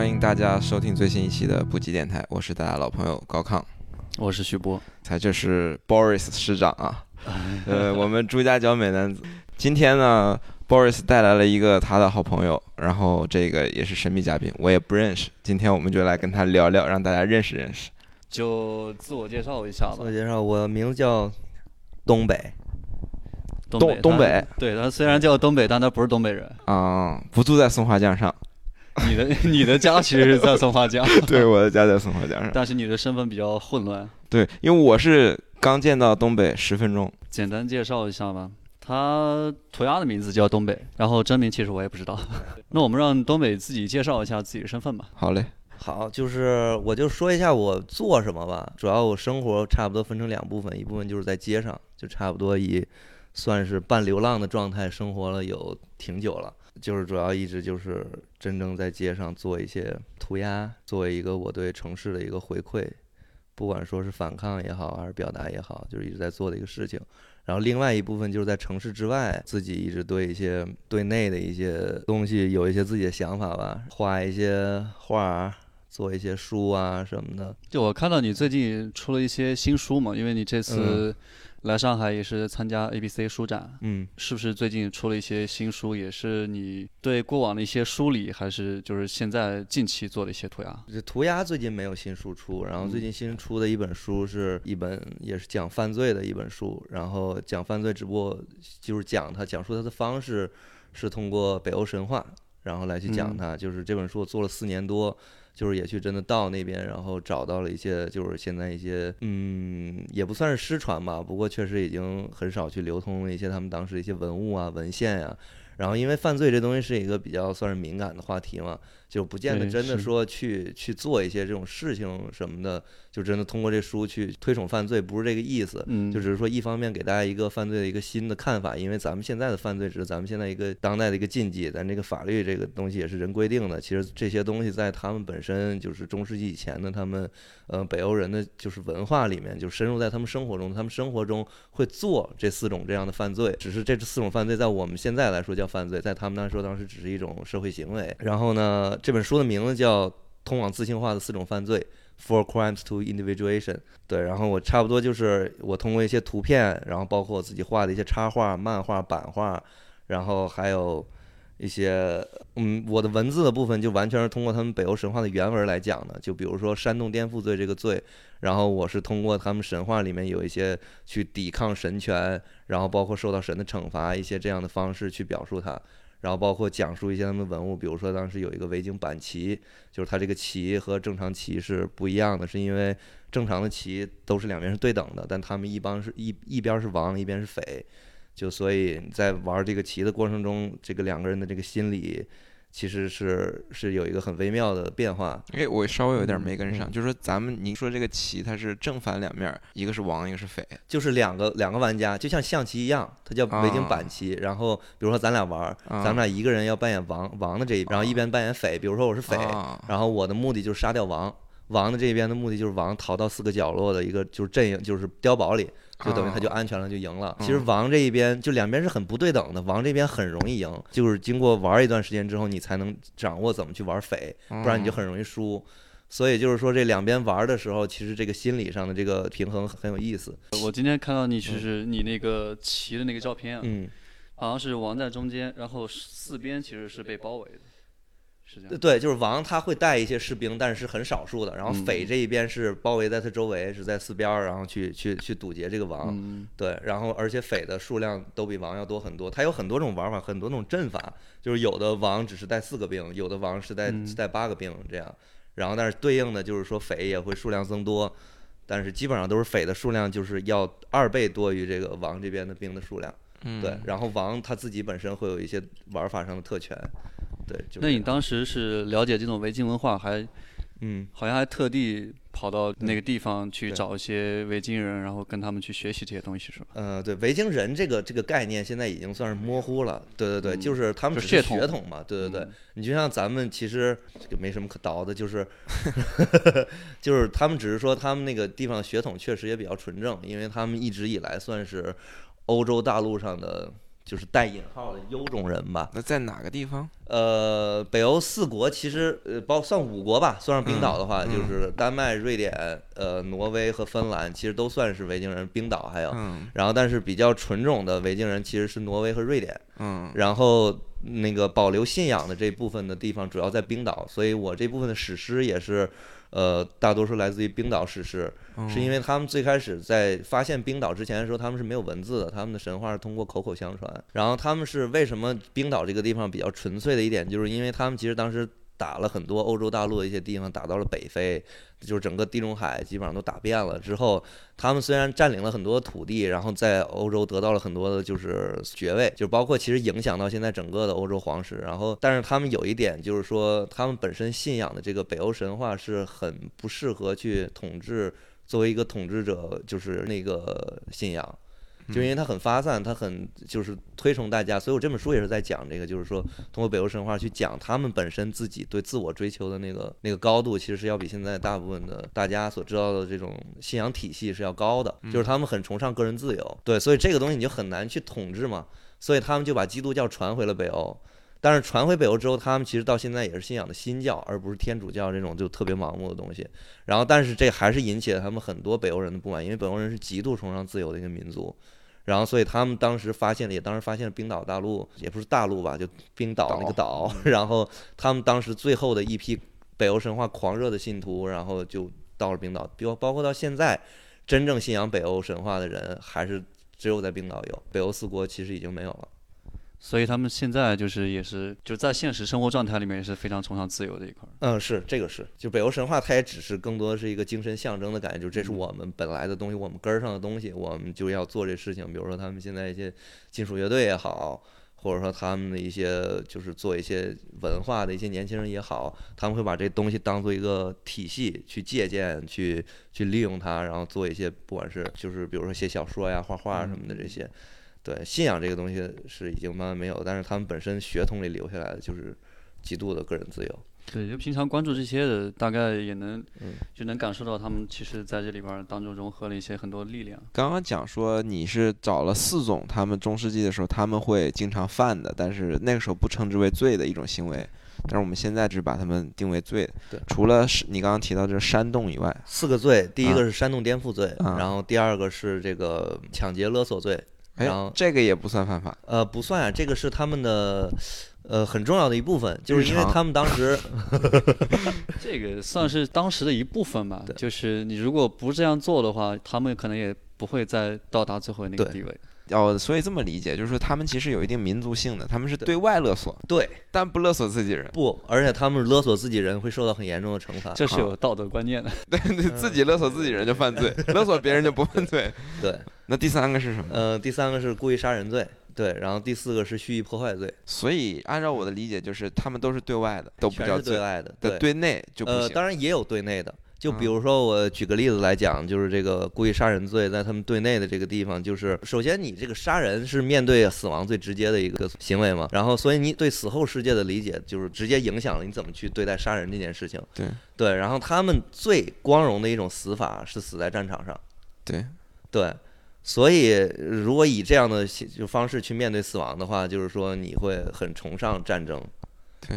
欢迎大家收听最新一期的补给电台，我是大家老朋友高亢，我是徐波，他就是 Boris 师长啊，呃，我们朱家角美男子。今天呢，Boris 带来了一个他的好朋友，然后这个也是神秘嘉宾，我也不认识。今天我们就来跟他聊聊，让大家认识认识。就自我介绍一下吧。自我介绍，我名字叫东北。东东东北，对他虽然叫东北，但他不是东北人啊，不住在松花江上。你的你的家其实是在松花江，对，我的家在松花江上，但是你的身份比较混乱。对，因为我是刚见到东北十分钟。简单介绍一下吧，他涂鸦的名字叫东北，然后真名其实我也不知道。那我们让东北自己介绍一下自己的身份吧。好嘞，好，就是我就说一下我做什么吧。主要我生活差不多分成两部分，一部分就是在街上，就差不多以算是半流浪的状态生活了有挺久了。就是主要一直就是真正在街上做一些涂鸦，作为一个我对城市的一个回馈，不管说是反抗也好，还是表达也好，就是一直在做的一个事情。然后另外一部分就是在城市之外，自己一直对一些对内的一些东西有一些自己的想法吧，画一些画，做一些书啊什么的。就我看到你最近出了一些新书嘛，因为你这次。来上海也是参加 ABC 书展，嗯，是不是最近出了一些新书？也是你对过往的一些梳理，还是就是现在近期做的一些涂鸦？这涂鸦最近没有新书出，然后最近新出的一本书是一本也是讲犯罪的一本书，然后讲犯罪，只不过就是讲它讲述它的方式是通过北欧神话，然后来去讲它。就是这本书我做了四年多。就是也去真的到那边，然后找到了一些，就是现在一些，嗯，也不算是失传吧，不过确实已经很少去流通了一些他们当时的一些文物啊、文献呀。然后因为犯罪这东西是一个比较算是敏感的话题嘛。就不见得真的说去去做一些这种事情什么的，就真的通过这书去推崇犯罪，不是这个意思。嗯，就只是说一方面给大家一个犯罪的一个新的看法，因为咱们现在的犯罪只是咱们现在一个当代的一个禁忌，咱这个法律这个东西也是人规定的。其实这些东西在他们本身就是中世纪以前的他们，呃，北欧人的就是文化里面就深入在他们生活中，他们生活中会做这四种这样的犯罪。只是这四种犯罪在我们现在来说叫犯罪，在他们那说当时只是一种社会行为。然后呢？这本书的名字叫《通往自信化的四种犯罪》（Four Crimes to Individuation）。对，然后我差不多就是我通过一些图片，然后包括我自己画的一些插画、漫画、版画，然后还有一些嗯，我的文字的部分就完全是通过他们北欧神话的原文来讲的。就比如说煽动颠覆罪这个罪，然后我是通过他们神话里面有一些去抵抗神权，然后包括受到神的惩罚一些这样的方式去表述它。然后包括讲述一些他们文物，比如说当时有一个维京板旗，就是它这个旗和正常旗是不一样的，是因为正常的旗都是两边是对等的，但他们一帮是一一边是王，一边是匪，就所以在玩这个旗的过程中，这个两个人的这个心理。其实是是有一个很微妙的变化。哎，我稍微有点没跟上，就是说咱们您说这个棋，它是正反两面，一个是王，一个是匪，就是两个两个玩家，就像象棋一样，它叫北京板棋。然后比如说咱俩玩，咱们俩一个人要扮演王王的这一边，然后一边扮演匪。比如说我是匪，然后我的目的就是杀掉王，王的这一边的目的就是王逃到四个角落的一个就是阵营，就是碉堡里。就等于他就安全了，就赢了。其实王这一边就两边是很不对等的，王这边很容易赢，就是经过玩一段时间之后，你才能掌握怎么去玩匪，不然你就很容易输。所以就是说这两边玩的时候，其实这个心理上的这个平衡很有意思。我今天看到你就是你那个骑的那个照片，嗯，好像是王在中间，然后四边其实是被包围的。对，就是王他会带一些士兵，但是是很少数的。然后匪这一边是包围在他周围，是在四边儿，然后去去去堵截这个王。对，然后而且匪的数量都比王要多很多。他有很多种玩法，很多种阵法，就是有的王只是带四个兵，有的王是带带八个兵这样。然后但是对应的就是说匪也会数量增多，但是基本上都是匪的数量就是要二倍多于这个王这边的兵的数量。对，然后王他自己本身会有一些玩法上的特权。对，那你当时是了解这种维京文化，还，嗯，好像还特地跑到那个地方去找一些维京人，然后跟他们去学习这些东西，是吧？呃，对，维京人这个这个概念现在已经算是模糊了。对对对，就是他们是血统嘛。对对对，你就像咱们其实没什么可倒的，就是 就是他们只是说他们那个地方血统确实也比较纯正，因为他们一直以来算是欧洲大陆上的。就是带引号的优种人吧。那在哪个地方？呃，北欧四国其实呃，包算五国吧，算上冰岛的话，嗯就是丹麦、瑞典、呃，挪威和芬兰，其实都算是维京人。冰岛还有，嗯然后但是比较纯种的维京人其实是挪威和瑞典。嗯然后那个保留信仰的这部分的地方主要在冰岛，所以我这部分的史诗也是，呃，大多数来自于冰岛史诗，是因为为他们最开始在发现冰岛之前的时候，他们是没有文字的，他们的神话是通过口口相传。然后他们是为什么冰岛这个地方比较纯粹的一点，就是因为他们其实当时。打了很多欧洲大陆的一些地方，打到了北非，就是整个地中海基本上都打遍了。之后，他们虽然占领了很多土地，然后在欧洲得到了很多的就是爵位，就包括其实影响到现在整个的欧洲皇室。然后，但是他们有一点就是说，他们本身信仰的这个北欧神话是很不适合去统治，作为一个统治者就是那个信仰。就因为它很发散，它很就是推崇大家，所以我这本书也是在讲这个，就是说通过北欧神话去讲他们本身自己对自我追求的那个那个高度，其实是要比现在大部分的大家所知道的这种信仰体系是要高的，就是他们很崇尚个人自由，对，所以这个东西你就很难去统治嘛，所以他们就把基督教传回了北欧。但是传回北欧之后，他们其实到现在也是信仰的新教，而不是天主教这种就特别盲目的东西。然后，但是这还是引起了他们很多北欧人的不满，因为北欧人是极度崇尚自由的一个民族。然后，所以他们当时发现了，也当时发现了冰岛大陆，也不是大陆吧，就冰岛那个岛。然后，他们当时最后的一批北欧神话狂热的信徒，然后就到了冰岛。包包括到现在，真正信仰北欧神话的人，还是只有在冰岛有。北欧四国其实已经没有了。所以他们现在就是也是就在现实生活状态里面也是非常崇尚自由的一块儿。嗯，是这个是，就北欧神话，它也只是更多的是一个精神象征的感觉，就这是我们本来的东西，我们根儿上的东西，我们就要做这事情。比如说他们现在一些金属乐队也好，或者说他们的一些就是做一些文化的一些年轻人也好，他们会把这东西当做一个体系去借鉴，去去利用它，然后做一些不管是就是比如说写小说呀、画画什么的这些。对信仰这个东西是已经慢慢没有，但是他们本身血统里留下来的就是极度的个人自由。对，就平常关注这些的，大概也能嗯就能感受到他们其实在这里边儿当中融合了一些很多力量。刚刚讲说你是找了四种他们中世纪的时候他们会经常犯的，但是那个时候不称之为罪的一种行为，但是我们现在只把他们定为罪。对除了是你刚刚提到这个煽动以外，四个罪，第一啊个是煽动颠覆罪，啊然后第二个是这个抢劫勒索罪，哎然后，这个也不算犯法。呃不算啊，这个是他们的呃很重要的一部分，就是因为他们当时 这个算是当时的一部分吧，就是你如果不这样做的话，他们可能也不会再到达最后那个地位。哦，所以这么理解，就是说他们其实有一定民族性的，他们是对对外勒索，对但不勒索自己人。不，而且他们勒索自己人会受到很严重的惩罚。这是有道德观念的。对对，自己勒索自己人就犯罪，勒索别人就不犯罪。对，那第三个是什么？呃，第三个是故意杀人罪，对，然后第四个是蓄意破坏罪，所以按照我的理解，就是他们都是对外的，都不全叫对外的，对，对内就不呃，行。当然也有对内的。就比嗯如说，我举个例子来讲，就是这个故意杀人罪，在他们对内的这个地方，就是首先你这个杀人是面对死亡最直接的一个行为嘛，然后所以你对死后世界的理解，就是直接影响了你怎么去对待杀人这件事情。对对，然后他们最光荣的一种死法是死在战场上。对，对，所以如果以这样的形就方式去面对死亡的话，就是说你会很崇尚战争对，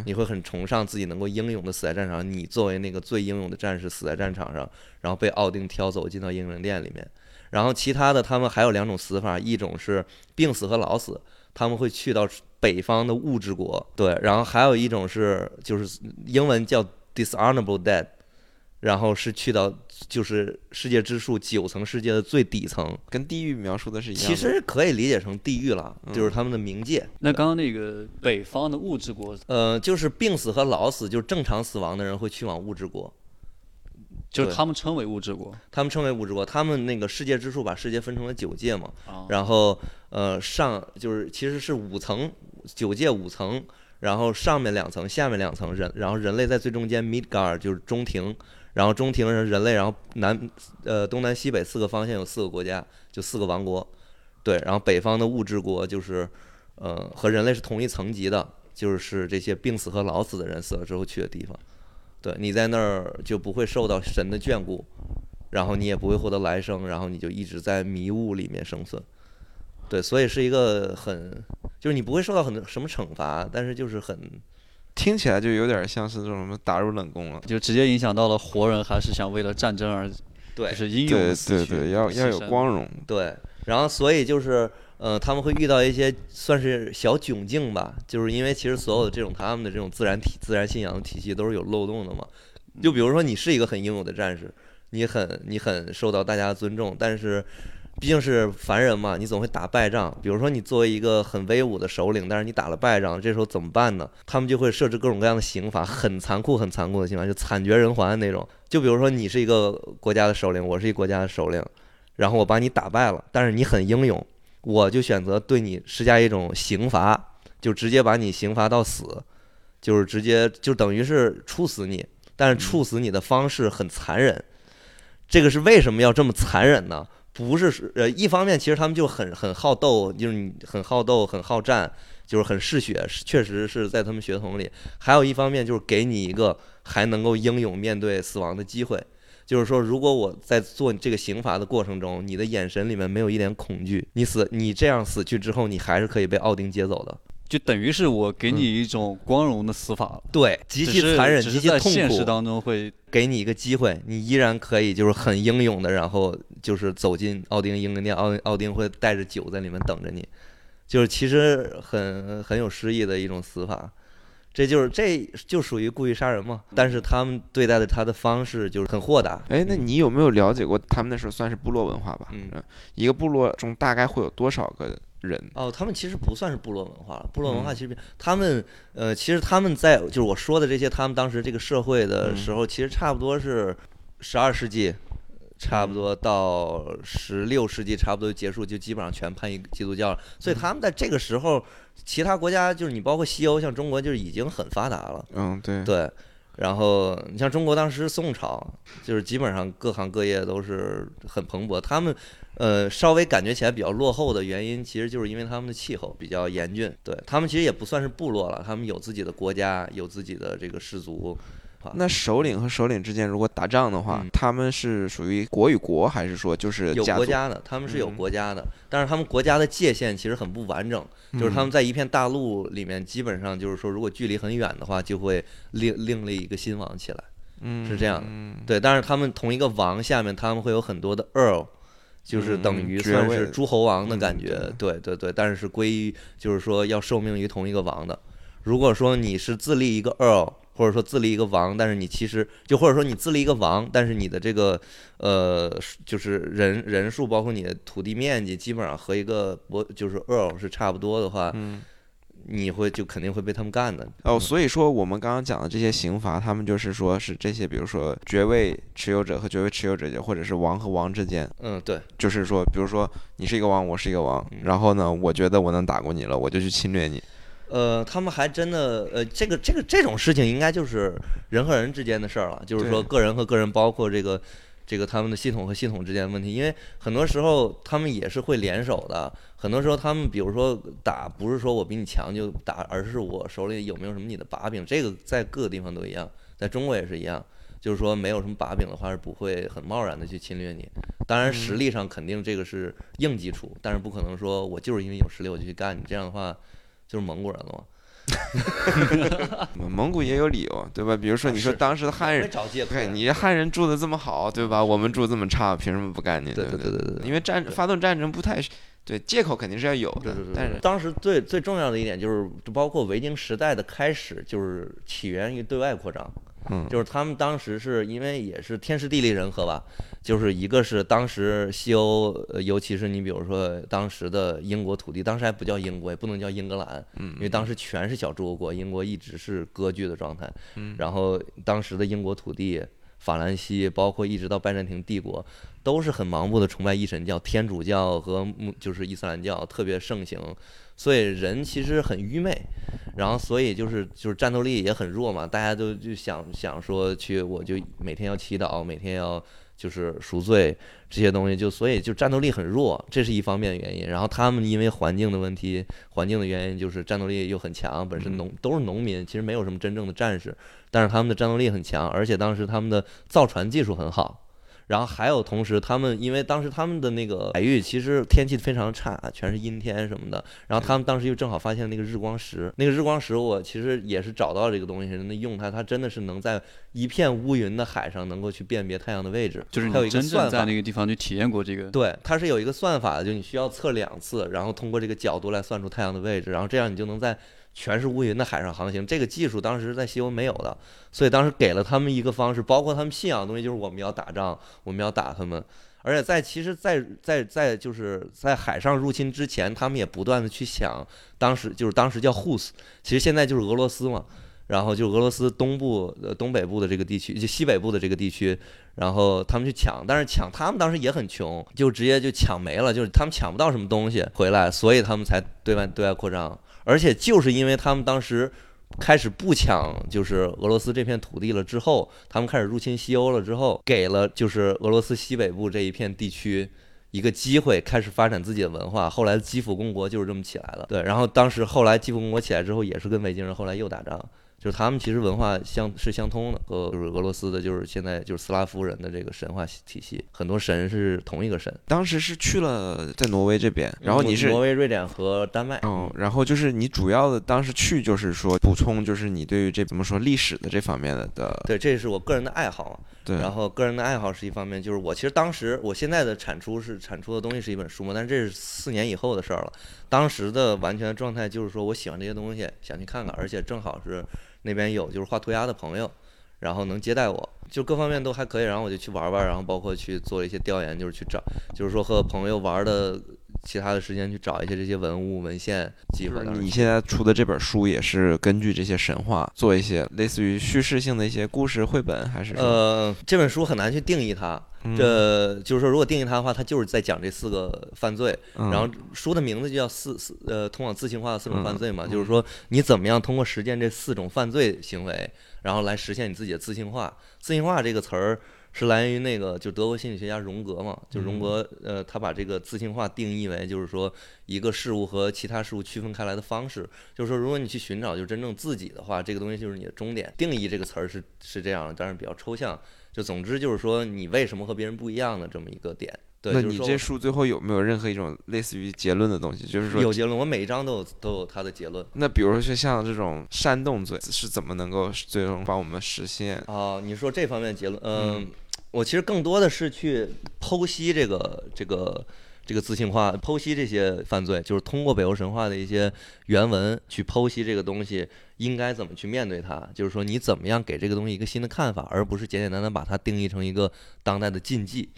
你会很崇尚自己能够英勇的死在战场上。你作为那个最英勇的战士死在战场上，然后被奥丁挑走进到英灵殿里面。然后其他的他们还有两种死法，一种是病死和老死，他们会去到北方的物质国，对，然后还有一种是就是英文叫 dishonorable dead，然后是去到就是世界之树九层世界的最底层，跟地狱描述的是一样的。其实可以理解成地狱了，就是他们的冥界。那刚刚那个北方的物质国，呃，就是病死和老死，就是正常死亡的人会去往物质国，就是他们称为物质国他们称为物质国。他们那个世界之树把世界分成了九界嘛，啊。然后呃上就是其实是五层，九界五层，然后上面两层，下面两层人，然后人类在最中间 Midgard 就是中庭，然后中庭是人类，然后南呃东南西北四个方向有四个国家，就四个王国，对，然后北方的物质国就是呃和人类是同一层级的，就是这些病死和老死的人死了之后去的地方，对你在那儿就不会受到神的眷顾。然后你也不会获得来生，然后你就一直在迷雾里面生存。对，所以是一个很就是你不会受到很多什么惩罚，但是就是很听起来就有点像是这种什么打入冷宫了。就直接影响到了活人还是想为了战争而，对就是英勇对的死去对对，要要有光荣。对，然后所以就是呃，他们会遇到一些算是小窘境吧，就是因为其实所有的这种他们的这种自然体自然信仰的体系都是有漏洞的嘛。就比如说你是一个很英勇的战士，你很你很受到大家的尊重，但是毕竟是凡人嘛，你总会打败仗。比如说你作为一个很威武的首领，但是你打了败仗，这时候怎么办呢？他们就会设置各种各样的刑罚，很残酷、很残酷的刑罚，就惨绝人寰的那种。就比如说你是一个国家的首领，我是一个国家的首领，然后我把你打败了，但是你很英勇，我就选择对你施加一种刑罚，就直接把你刑罚到死，就是直接就等于是处死你，但是处死你的方式很残忍。这个是为什么要这么残忍呢？不是呃，一方面其实他们就很很好斗，就是你很好斗、很好战，就是很嗜血，确实是在他们血统里。还有一方面就是给你一个还能够英勇面对死亡的机会。就是说，如果我在做这个刑罚的过程中，你的眼神里面没有一点恐惧，你死，你这样死去之后，你还是可以被奥丁接走的。就等于是我给你一种光荣的死法，对，极其残忍，极其只是在痛苦。现实当中会给你一个机会，你依然可以就是很英勇的，然后就是走进奥丁英灵殿，奥奥丁会带着酒在里面等着你，就是其实很很有诗意的一种死法。这就是这就属于故意杀人嘛，但是他们对待的他的方式就是很豁达。哎，那你有没有了解过他们那时候算是部落文化吧？嗯一个部落中大概会有多少个人？哦，他们其实不算是部落文化了。部落文化嗯其实他们呃，其实他们在就是我说的这些，他们当时这个社会的时候，其实差不多是十二世纪，差不多到十六世纪，差不多结束，就基本上全叛逆基督教了。所以他们在这个时候，其他国家就是你包括西欧，像中国就是已经很发达了。嗯，对，对，然后你像中国当时宋朝，就是基本上各行各业都是很蓬勃。他们呃稍微感觉起来比较落后的原因，其实就是因为他们的气候比较严峻。对他们其实也不算是部落了，他们有自己的国家，有自己的这个氏族。那首领和首领之间如果打仗的话，嗯他们是属于国与国，还是说就是有？国家的，他们是有嗯国家的，但是他们国家的界限其实很不完整，就是他们在一片大陆里面，基本上就是说，如果距离很远的话，就会另另立一个新王起来。嗯是这样的嗯对，但是他们同一个王下面，他们会有很多的 earl，就是等嗯于算是诸侯王的嗯感觉。对对对，但是是归于就是说要受命于同一个王的。如果说你是自立一个 earl，或者说自立一个王，但是你其实就或者说你自立一个王，但是你的这个呃就是人人数包括你的土地面积，基本上和一个伯就是 earl 是差不多的话，嗯你会就肯定会被他们干的。哦，所以说我们刚刚讲的这些刑罚，他们就是说是这些，比如说爵位持有者和爵位持有者间，或者是王和王之间，嗯，对，就是说，比如说你是一个王，我是一个王，嗯然后呢，我觉得我能打过你了，我就去侵略你。呃，他们还真的，呃，这个这个这种事情应该就是人和人之间的事儿了，就是说个人和个人，包括这个这个他们的系统和系统之间的问题，因为很多时候他们也是会联手的，很多时候他们比如说打，不是说我比你强就打，而是我手里有没有什么你的把柄，这个在各个地方都一样，在中国也是一样。就是说，没有什么把柄的话，是不会很贸然的去侵略你。当然，实力上肯定这个是硬基础，但是不可能说我就是因为有实力我就去干你，这样的话就是蒙古人了嘛。蒙 蒙古也有理由，对吧？比如说你说当时的汉人。对你汉人住的这么好，对吧？我们住这么差，凭什么不干你？对对对对对因为战发动战争不太对，借口肯定是要有的但是当时最最重要的一点就是，就包括维京时代的开始，就是起源于对外扩张。嗯。就是他们当时是因为也是天时地利人和吧，就是一个是当时西欧，呃尤其是你比如说当时的英国土地，当时还不叫英国，也不能叫英格兰，嗯因为当时全是小诸侯国，英国一直是割据的状态。嗯。然后当时的英国土地，法兰西，包括一直到拜占庭帝国，都是很盲目的崇拜一神教，天主教和穆就是伊斯兰教特别盛行，所以人其实很愚昧，然后所以就是就是战斗力也很弱嘛，大家都就想想说去，我就每天要祈祷，每天要就是赎罪这些东西，就所以就战斗力很弱，这是一方面的原因。然后他们因为环境的问题，环境的原因就是战斗力又很强，本身农都是农民，其实没有什么真正的战士，但是他们的战斗力很强，而且当时他们的造船技术很好。然后还有同时，他们因为当时他们的那个 海域其实天气非常差，全是阴天什么的。然后他们当时又正好发现那个日光石，那个日光石我其实也是找到这个东西，那用它，它真的是能在一片乌云的海上能够去辨别太阳的位置，就是它有你真正一个算法在。那个地方去体验过这个，对，它是有一个算法的，就你需要测两次，然后通过这个角度来算出太阳的位置，然后这样你就能在全是乌云的海上航行。这个技术当时在西欧没有的，所以当时给了他们一个方式，包括他们信仰的东西，就是我们要打仗，我们要打他们。而且在其实在，在在就是在海上入侵之前，他们也不断的去想，当时就是当时叫 Hus，其实现在就是俄罗斯嘛。然后就俄罗斯东部、呃东北部的这个地区，就西北部的这个地区，然后他们去抢，但是抢他们当时也很穷，就直接就抢没了，就是他们抢不到什么东西回来，所以他们才对外对外扩张。而且就是因为他们当时开始不抢就是俄罗斯这片土地了之后，他们开始入侵西欧了之后，给了就是俄罗斯西北部这一片地区。一个机会开始发展自己的文化，后来基辅公国就是这么起来了。对，然后当时后来基辅公国起来之后，也是跟维京人后来又打仗，就是他们其实文化相是相通的，和就是俄罗斯的，就是现在就是斯拉夫人的这个神话体系，很多神是同一个神。当时是去了在挪威这边，然后你是挪威、瑞典和丹麦。哦，然后就是你主要的当时去就是说补充，就是你对于这怎么说历史的这方面的的，对，这是我个人的爱好啊。对，然后个人的爱好是一方面，就是我其实当时我现在的产出是产出的东西是一本书嘛，但是这是四年以后的事儿了。当时的完全状态就是说我喜欢这些东西，想去看看，而且正好是那边有就是画涂鸦的朋友，然后能接待我，就各方面都还可以，然后我就去玩玩，然后包括去做一些调研，就是去找，就是说和朋友玩的其他的时间去找一些这些文物文献记就是回当时你现在出的这本书也是根据这些神话做一些类似于叙事性的一些故事绘本，还是呃，这本书很难去定义它。嗯这就是说，如果定义它的话，它就是在讲这四个犯罪。嗯然后书的名字就叫四四呃，通往自信化的四种犯罪嘛，嗯就是说你怎么样通过实践这四种犯罪行为，然后来实现你自己的自信化。自信化这个词儿是来源于那个就德国心理学家荣格嘛，就荣格呃，他把这个自信化定义为就是说一个事物和其他事物区分开来的方式。就是说，如果你去寻找就真正自己的话，这个东西就是你的终点。定义这个词儿是是这样的，当然比较抽象。就总之就是说，你为什么和别人不一样的这么一个点。对，你这书最后有没有任何一种类似于结论的东西？就是说有结论，我每一章都有都有它的结论。那比如说像这种煽动罪是怎么能够最终帮我们实现？啊，你说这方面结论，嗯，我其实更多的是去剖析这个这个这个自信化，剖析这些犯罪，就是通过北欧神话的一些原文去剖析这个东西应该怎么去面对它，就是说你怎么样给这个东西一个新的看法，而不是简简单单把它定义成一个当代的禁忌。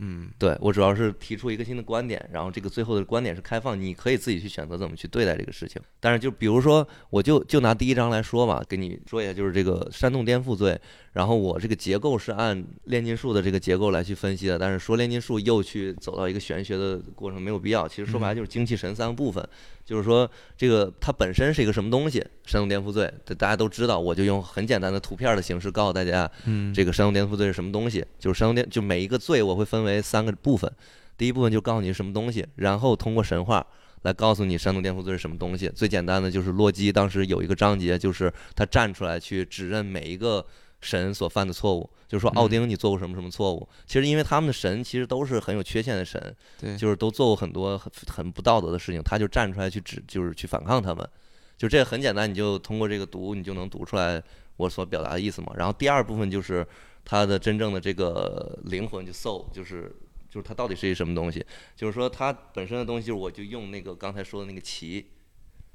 嗯，对我主要是提出一个新的观点，然后这个最后的观点是开放，你可以自己去选择怎么去对待这个事情。但是就比如说，我就就拿第一章来说吧，给你说一下，就是这个煽动颠覆罪。然后我这个结构是按炼金术的这个结构来去分析的，但是说炼金术又去走到一个玄学的过程没有必要。其实说白了就是精气神三个部分，就是说这个它本身是一个什么东西，煽动颠覆罪，这大家都知道。我就用很简单的图片的形式告诉大家，嗯这个煽动颠覆罪是什么东西？就是煽动颠，就每一个罪我会分为三个部分。第一部分就告诉你是什么东西，然后通过神话来告诉你煽动颠覆罪是什么东西。最简单的就是洛基当时有一个章节，就是他站出来去指认每一个神所犯的错误，就是说奥丁你做过什么什么错误。其实因为他们的神其实都是很有缺陷的神，对，就是都做过很多很很不道德的事情，他就站出来去指，就是去反抗他们。就这个很简单，你就通过这个读，你就能读出来我所表达的意思嘛。然后第二部分就是他的真正的这个灵魂，就 soul，就是就是它到底是一什么东西？就是说它本身的东西，我就用那个刚才说的那个旗，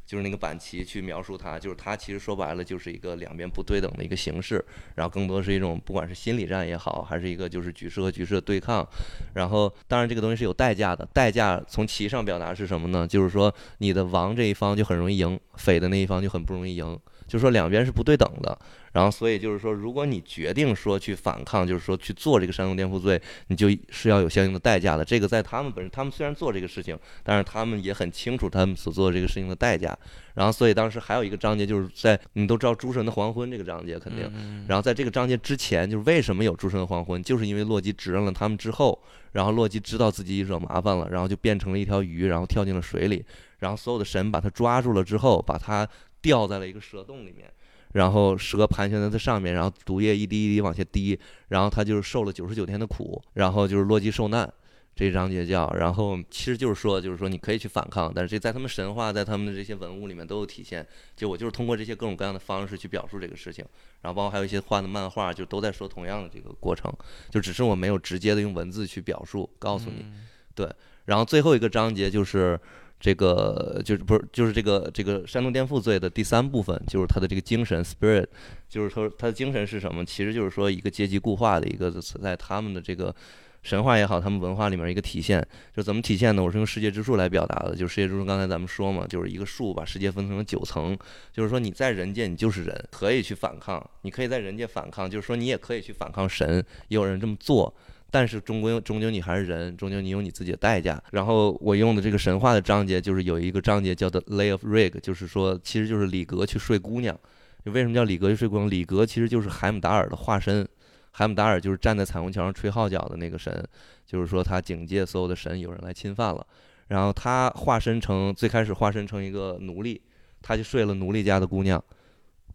就是那个板棋去描述它，就是它其实说白了就是一个两边不对等的一个形式，然后更多是一种不管是心理战也好，还是一个就是局势和局势的对抗。然后当然这个东西是有代价的，代价从棋上表达是什么呢？就是说你的王这一方就很容易赢，匪的那一方就很不容易赢。就是说两边是不对等的，然后所以就是说，如果你决定说去反抗，就是说去做这个煽动颠覆罪，你就是要有相应的代价的。这个在他们本身，他们虽然做这个事情，但是他们也很清楚他们所做的这个事情的代价。然后所以当时还有一个章节，就是在你都知道诸神的黄昏这个章节肯定，然后在这个章节之前，就是为什么有诸神的黄昏，就是因为洛基指认了他们之后，然后洛基知道自己惹麻烦了，然后就变成了一条鱼，然后跳进了水里，然后所有的神把他抓住了之后，把他吊在了一个蛇洞里面，然后蛇盘旋在它上面，然后毒液一滴一滴往下滴，然后他就是受了九十九天的苦，然后就是洛基受难。这一章节叫，然后其实就是说，就是说你可以去反抗，但是这在他们神话，在他们的这些文物里面都有体现。就我就是通过这些各种各样的方式去表述这个事情，然后包括还有一些画的漫画，就都在说同样的这个过程，就只是我没有直接的用文字去表述，告诉你。对，然后最后一个章节就是这个，就是不是就是这个这个煽动颠覆罪的第三部分，就是他的这个精神 spirit，就是说他的精神是什么？其实就是说一个阶级固化的一个存在他们的这个。神话也好，他们文化里面一个体现，就怎么体现呢？我是用世界之树来表达的。就是世界之树，刚才咱们说嘛，就是一个树把世界分成了九层，就是说你在人间，你就是人，可以去反抗，你可以在人间反抗，就是说你也可以去反抗神，也有人这么做，但是终归终究你还是人，终究你有你自己的代价。然后我用的这个神话的章节，就是有一个章节叫做 Lay of Rig，就是说其实就是李格去睡姑娘。为什么叫李格去睡姑娘？李格其实就是海姆达尔的化身。海姆达尔就是站在彩虹桥上吹号角的那个神，就是说他警戒所有的神有人来侵犯了，然后他化身成最开始化身成一个奴隶，他就睡了奴隶家的姑娘，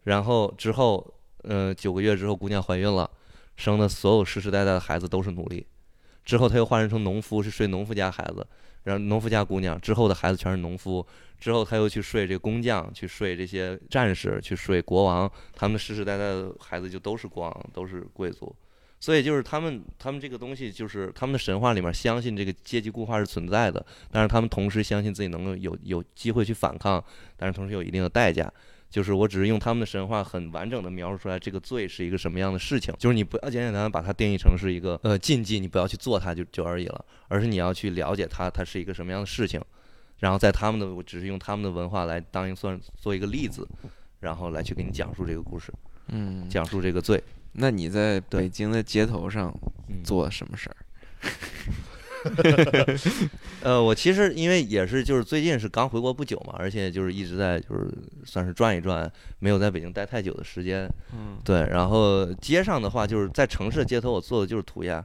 然后之后，呃，九个月之后姑娘怀孕了，生的所有世世代代的孩子都是奴隶，之后他又化身成农夫，是睡农夫家孩子。然后农夫家姑娘之后的孩子全是农夫，之后他又去睡这个工匠，去睡这些战士，去睡国王，他们世世代代的孩子就都是国王，都是贵族，所以就是他们他们这个东西就是他们的神话里面相信这个阶级固化是存在的，但是他们同时相信自己能够有有机会去反抗，但是同时有一定的代价。就是我只是用他们的神话很完整的描述出来这个罪是一个什么样的事情。就是你不要简简单单把它定义成是一个呃禁忌，你不要去做它就就而已了，而是你要去了解它，它是一个什么样的事情。然后在他们的，我只是用他们的文化来当一算做一个例子，然后来去给你讲述这个故事，嗯，讲述这个罪。那你在北京的街头上做什么事儿？呃，我其实因为也是就是最近是刚回国不久嘛，而且就是一直在就是算是转一转，没有在北京待太久的时间。嗯，对。然后街上的话，就是在城市街头，我做的就是涂鸦，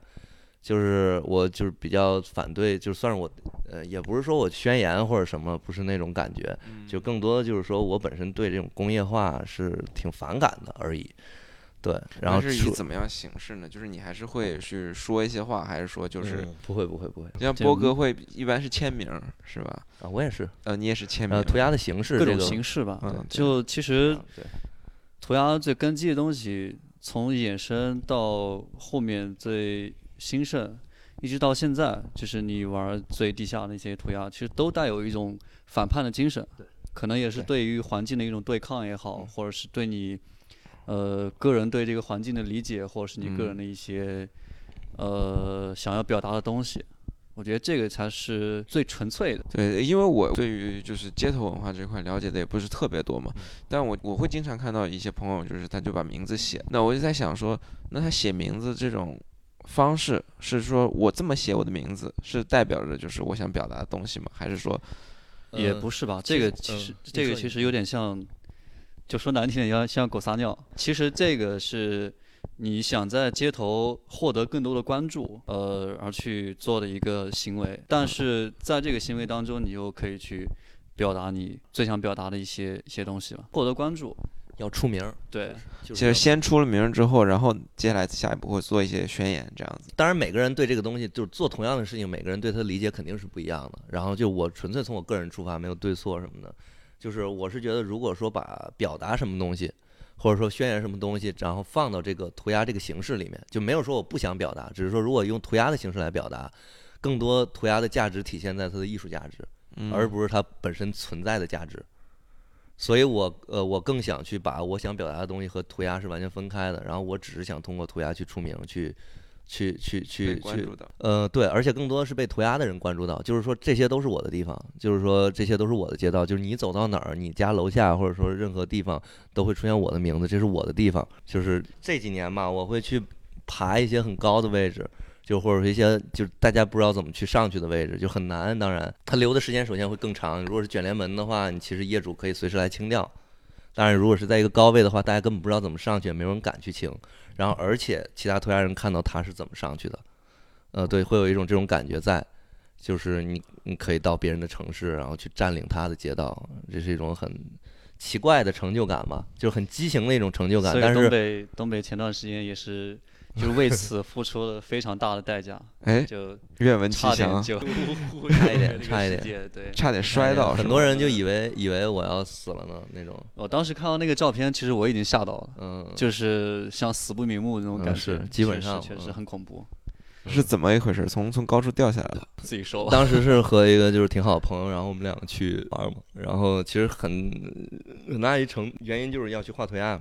就是我就是比较反对，就算是我呃，也不是说我宣言或者什么，不是那种感觉，就更多的就是说我本身对这种工业化是挺反感的而已。对，然后是以怎么样形式呢？就是你还是会去说一些话，还是说就是不会不会不会？像波哥会一般是签名是吧？啊，我也是。呃，你也是签名。涂鸦的形式，各种形式吧。嗯，就其实涂鸦最根基的东西，从衍生到后面最兴盛，一直到现在，就是你玩最地下那些涂鸦，其实都带有一种反叛的精神。对，可能也是对于环境的一种对抗也好，或者是对你。呃，个人对这个环境的理解，或者是你个人的一些呃想要表达的东西，我觉得这个才是最纯粹的。对，因为我对于就是街头文化这块了解的也不是特别多嘛，但我我会经常看到一些朋友，就是他就把名字写，那我就在想说，那他写名字这种方式是说我这么写我的名字，是代表着就是我想表达的东西吗？还是说也不是吧？这个其实这个其实有点像。就说难听点，要像狗撒尿。其实这个是你想在街头获得更多的关注，呃，而去做的一个行为。但是在这个行为当中，你又可以去表达你最想表达的一些一些东西吧。获得关注，要出名。对，其实先出了名之后，然后接下来下一步会做一些宣言这样子。当然，每个人对这个东西就是做同样的事情，每个人对他的理解肯定是不一样的。然后就我纯粹从我个人出发，没有对错什么的。就是我是觉得，如果说把表达什么东西，或者说宣言什么东西，然后放到这个涂鸦这个形式里面，就没有说我不想表达，只是说如果用涂鸦的形式来表达，更多涂鸦的价值体现在它的艺术价值，而不是它本身存在的价值。所以我呃，我更想去把我想表达的东西和涂鸦是完全分开的，然后我只是想通过涂鸦去出名去。去去去去，呃，对，而且更多的是被涂鸦的人关注到，就是说这些都是我的地方，就是说这些都是我的街道，就是你走到哪儿，你家楼下或者说任何地方都会出现我的名字，这是我的地方。就是这几年嘛，我会去爬一些很高的位置，就或者说一些就大家不知道怎么去上去的位置，就很难。当然，它留的时间首先会更长。如果是卷帘门的话，你其实业主可以随时来清掉。当然，如果是在一个高位的话，大家根本不知道怎么上去，没有人敢去清。然后，而且其他涂鸦人看到他是怎么上去的，呃，对，会有一种这种感觉在，就是你你可以到别人的城市，然后去占领他的街道，这是一种很奇怪的成就感吧，就是很畸形的一种成就感。但是东北东北前段时间也是，就是为此付出了非常大的代价，哎，就愿闻其详，就 差一点差一点对。差点摔倒，很多人就以为以为我要死了呢那种。我当时看到那个照片，其实我已经吓到了，嗯，就是像死不瞑目那种嗯感觉，是基本上确实嗯很恐怖。是怎么一回事？从从高处掉下来了，自己说吧。当时是和一个就是挺好的朋友，然后我们两个去玩嘛，然后其实很很大一成原因就是要去画涂鸦，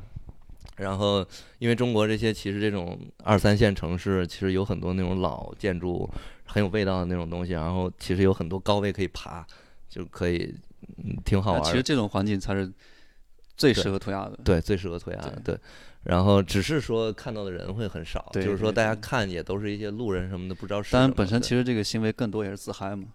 然后因为中国这些其实这种二三线城市其实有很多那种老建筑很有味道的那种东西，然后其实有很多高位可以爬，就可以嗯挺好玩的。其实这种环境才是最适合涂鸦的。对，最适合涂鸦的，对。然后只是说看到的人会很少，就是说大家看也都是一些路人什么的，不知道是什么。当然，本身其实这个行为更多也是自嗨嘛。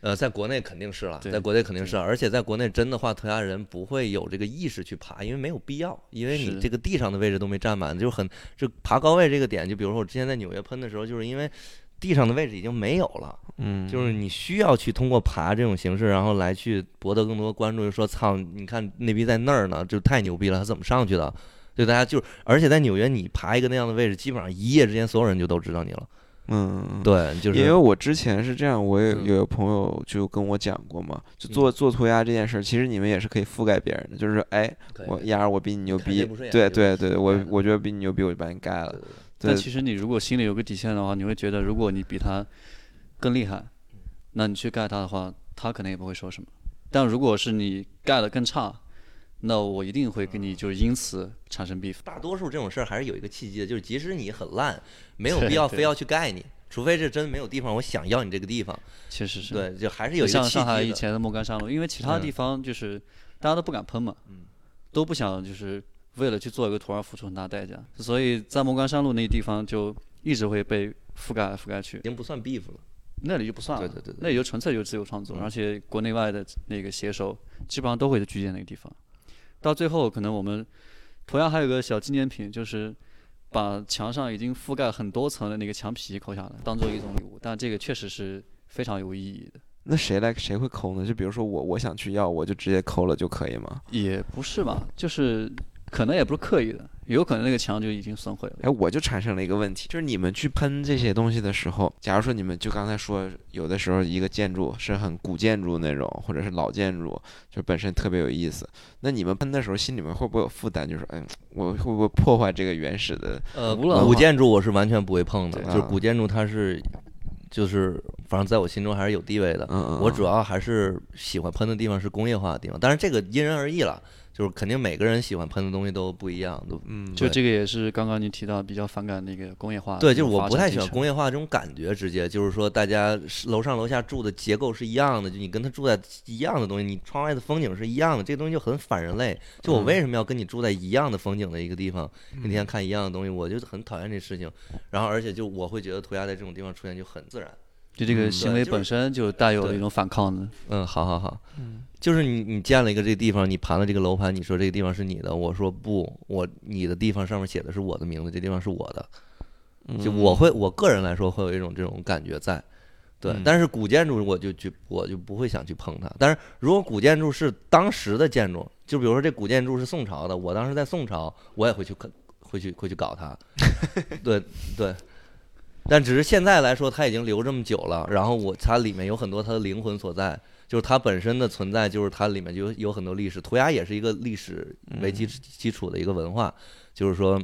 呃，在国内肯定是了，在国内肯定是，而且在国内真的话涂鸦人不会有这个意识去爬，因为没有必要，因为你这个地上的位置都没占满，就很就爬高位这个点，就比如说我之前在纽约喷的时候，就是因为地上的位置已经没有了，嗯，就是你需要去通过爬这种形式，然后来去博得更多关注，就说操，你看那逼在那儿呢，就太牛逼了，他怎么上去的？就大家就，而且在纽约，你爬一个那样的位置，基本上一夜之间所有人就都知道你了。嗯，对，就是因为我之前是这样，我也嗯。有个朋友就跟我讲过嘛，就做做涂鸦这件事儿，其实你们也是可以覆盖别人的，就是说，哎，我丫儿我比你牛逼对对对，我我觉得比你牛逼，我就把你盖了但其实你如果心里有个底线的话，你会觉得，如果你比他更厉害，那你去盖他的话，他可能也不会说什么。但如果是你盖的更差，那我一定会跟你就是因此产生 beef。大多数这种事儿还是有一个契机的，就是即使你很烂，没有必要非要去盖你，除非是真没有地方，我想要你这个地方。确实是。对，就还是有一个契机像上海以。前的莫干山路，因为其他嗯地方就是大家都不敢喷嘛，嗯都不想就是为了去做一个图而付出很大代价，所以在莫干山路那地方就一直会被覆盖来覆盖去已，经不算 beef 了。那里就不算了，对对对对那里就纯粹就是自由创作，嗯而且国内外的那个写手基本上都会聚集那个地方。到最后，可能我们同样还有个小纪念品，就是把墙上已经覆盖很多层的那个墙皮抠下来，当做一种礼物。但这个确实是非常有意义的。那谁来谁会抠呢？就比如说我我想去要，我就直接抠了就可以吗？也不是吧，就是可能也不是刻意的，有可能那个墙就已经损毁了。哎，我就产生了一个问题，就是你们去喷这些东西的时候，假如说你们就刚才说，有的时候一个建筑是很古建筑那种，或者是老建筑，就本身特别有意思，那你们喷的时候心里面会不会有负担？就是哎，我会不会破坏这个原始的？呃，古建筑我是完全不会碰的，就是古建筑它是，就是反正在我心中还是有地位的。嗯嗯，我主要还是喜欢喷的地方是工业化的地方，当然这个因人而异了，就是肯定每个人喜欢喷的东西都不一样，都嗯，就这个也是刚刚你提到比较反感那个工业化。对，就是我不太喜欢。工业化这种感觉，直接就是说大家楼上楼下住的结构是一样的，就你跟他住在一样的东西，你窗外的风景是一样的，这个东西就很反人类。就我嗯为什么要跟你住在一样的风景的一个地方，一天看一样的东西，我就很讨厌这事情。然后而且就我会觉得涂鸦在这种地方出现就很自然。就这个嗯行为本身就带有一种反抗的。嗯，好好好，嗯就是你你建了一个这个地方，你盘了这个楼盘，你说这个地方是你的，我说不，我你的地方上面写的是我的名字，这地方是我的。就我会我个人来说会有一种这种感觉在，对。嗯但是古建筑我就就我就不会想去碰它。但是如果古建筑是当时的建筑，就比如说这古建筑是宋朝的，我当时在宋朝，我也会去看，会去会去搞它。对对。但只是现在来说，它已经留这么久了，然后我它里面有很多它的灵魂所在，就是它本身的存在，就是它里面就有有很多历史。涂鸦也是一个历史为基基础的一个文化，就是说，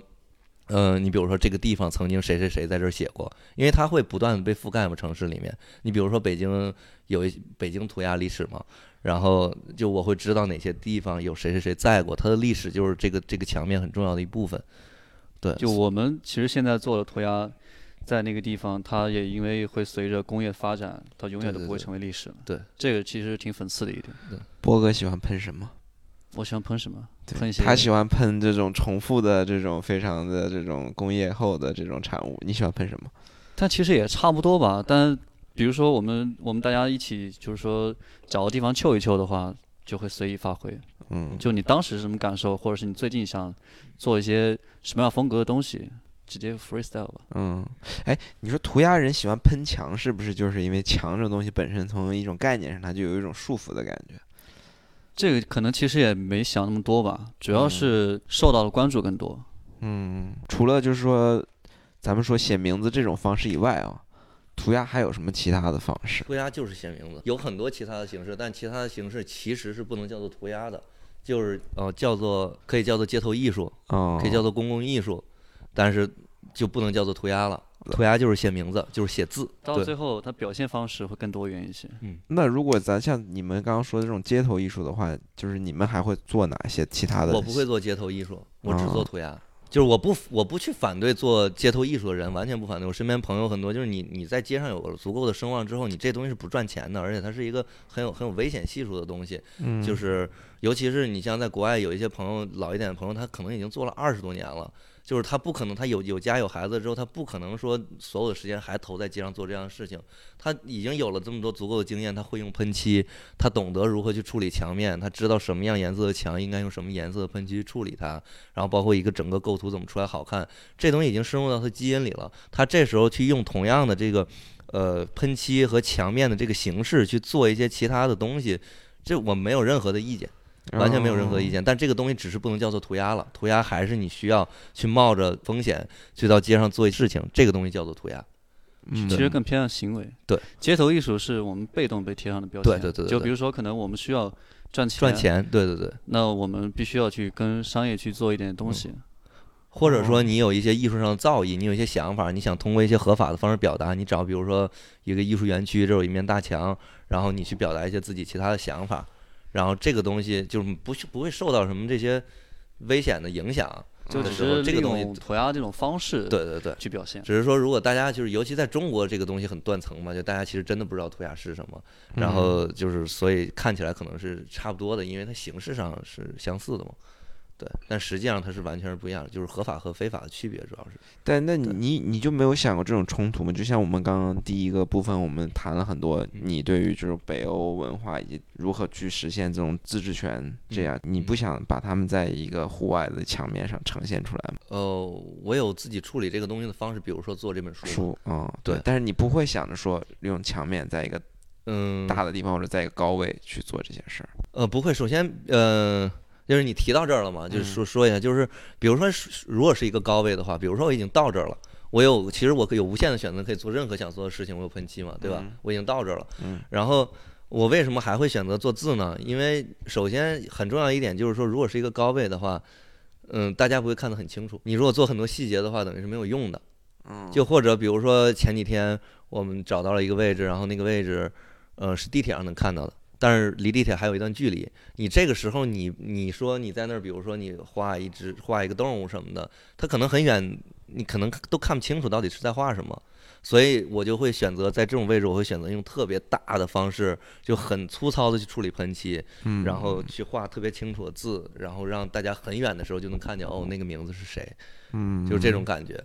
嗯、你比如说这个地方曾经谁谁谁在这儿写过，因为它会不断的被覆盖嘛，城市里面。你比如说北京有一北京涂鸦历史嘛，然后就我会知道哪些地方有谁谁谁在过，它的历史就是这个这个墙面很重要的一部分。对，就我们其实现在做的涂鸦，在那个地方，它也因为会随着工业发展，它永远都不会成为历史了。对，这个其实挺讽刺的一点。波哥喜欢喷什么？我喜欢喷什么？喷一些他喜欢喷这种重复的这种非常的这种工业后的这种产物，你喜欢喷什么？但其实也差不多吧。但比如说我们我们大家一起就是说找个地方秀一秀的话，就会随意发挥。嗯，就你当时是什么感受，或者是你最近想做一些什么样风格的东西，直接 freestyle 吧。嗯，哎，你说涂鸦人喜欢喷墙，是不是就是因为墙这种东西本身从一种概念上，它就有一种束缚的感觉？这个可能其实也没想那么多吧，主要是受到的关注更多。嗯，除了就是说，咱们说写名字这种方式以外啊，涂鸦还有什么其他的方式？涂鸦就是写名字，有很多其他的形式，但其他的形式其实是不能叫做涂鸦的，就是呃叫做可以叫做街头艺术，哦，可以叫做公共艺术，但是就不能叫做涂鸦了。涂鸦就是写名字，就是写字。到最后，它表现方式会更多元一些。嗯，那如果咱像你们刚刚说的这种街头艺术的话，就是你们还会做哪些其他的？我不会做街头艺术，我只做涂鸦。就是我不我不去反对做街头艺术的人，完全不反对。我身边朋友很多，就是你你在街上有了足够的声望之后，你这东西是不赚钱的，而且它是一个很有很有危险系数的东西。嗯，就是尤其是你像在国外有一些朋友老一点的朋友，他可能已经做了二十多年了。就是他不可能，他有有家有孩子之后，他不可能说所有的时间还投在街上做这样的事情。他已经有了这么多足够的经验，他会用喷漆，他懂得如何去处理墙面，他知道什么样颜色的墙应该用什么颜色的喷漆去处理它，然后包括一个整个构图怎么出来好看，这东西已经深入到他基因里了。他这时候去用同样的这个呃喷漆和墙面的这个形式去做一些其他的东西，这我没有任何的意见。完全没有任何意见，但这个东西只是不能叫做涂鸦了。涂鸦还是你需要去冒着风险去到街上做事情，这个东西叫做涂鸦。嗯，其实更偏向行为。对，街头艺术是我们被动被贴上的标签。对对对。就比如说，可能我们需要赚钱。赚钱，对对对。那我们必须要去跟商业去做一点东西。或者说，你有一些艺术上的造诣，你有一些想法，你想通过一些合法的方式表达。你找，比如说一个艺术园区，这有一面大墙，然后你去表达一些自己其他的想法。然后这个东西就是不不会受到什么这些危险的影响，就只是利用涂鸦这种方式，对对对，去表现。只是说，如果大家就是，尤其在中国，这个东西很断层嘛，就大家其实真的不知道涂鸦是什么。然后就是，所以看起来可能是差不多的，因为它形式上是相似的嘛。对，但实际上它是完全是不一样的，就是合法和非法的区别，主要是。但那你你就没有想过这种冲突吗？就像我们刚刚第一个部分，我们谈了很多，你对于就是北欧文化以及如何去实现这种自治权，这样你不想把他们在一个户外的墙面上呈现出来吗？呃，我有自己处理这个东西的方式，比如说做这本书。书，嗯，对。但是你不会想着说用墙面在一个嗯大的地方或者在一个高位去做这些事儿。呃，不会。首先，呃。就是你提到这儿了嘛，就是说说一下，就是比如说，如果是一个高位的话，比如说我已经到这儿了，我有其实我可以有无限的选择，可以做任何想做的事情。我有喷漆嘛，对吧？我已经到这儿了。然后我为什么还会选择做字呢？因为首先很重要一点就是说，如果是一个高位的话，嗯，大家不会看得很清楚。你如果做很多细节的话，等于是没有用的。就或者比如说前几天我们找到了一个位置，然后那个位置，呃，是地铁上能看到的。但是离地铁还有一段距离，你这个时候你你说你在那儿，比如说你画一只画一个动物什么的，它可能很远，你可能都看不清楚到底是在画什么，所以我就会选择在这种位置，我会选择用特别大的方式，就很粗糙的去处理喷漆，然后去画特别清楚的字，然后让大家很远的时候就能看见哦那个名字是谁，嗯，就是这种感觉。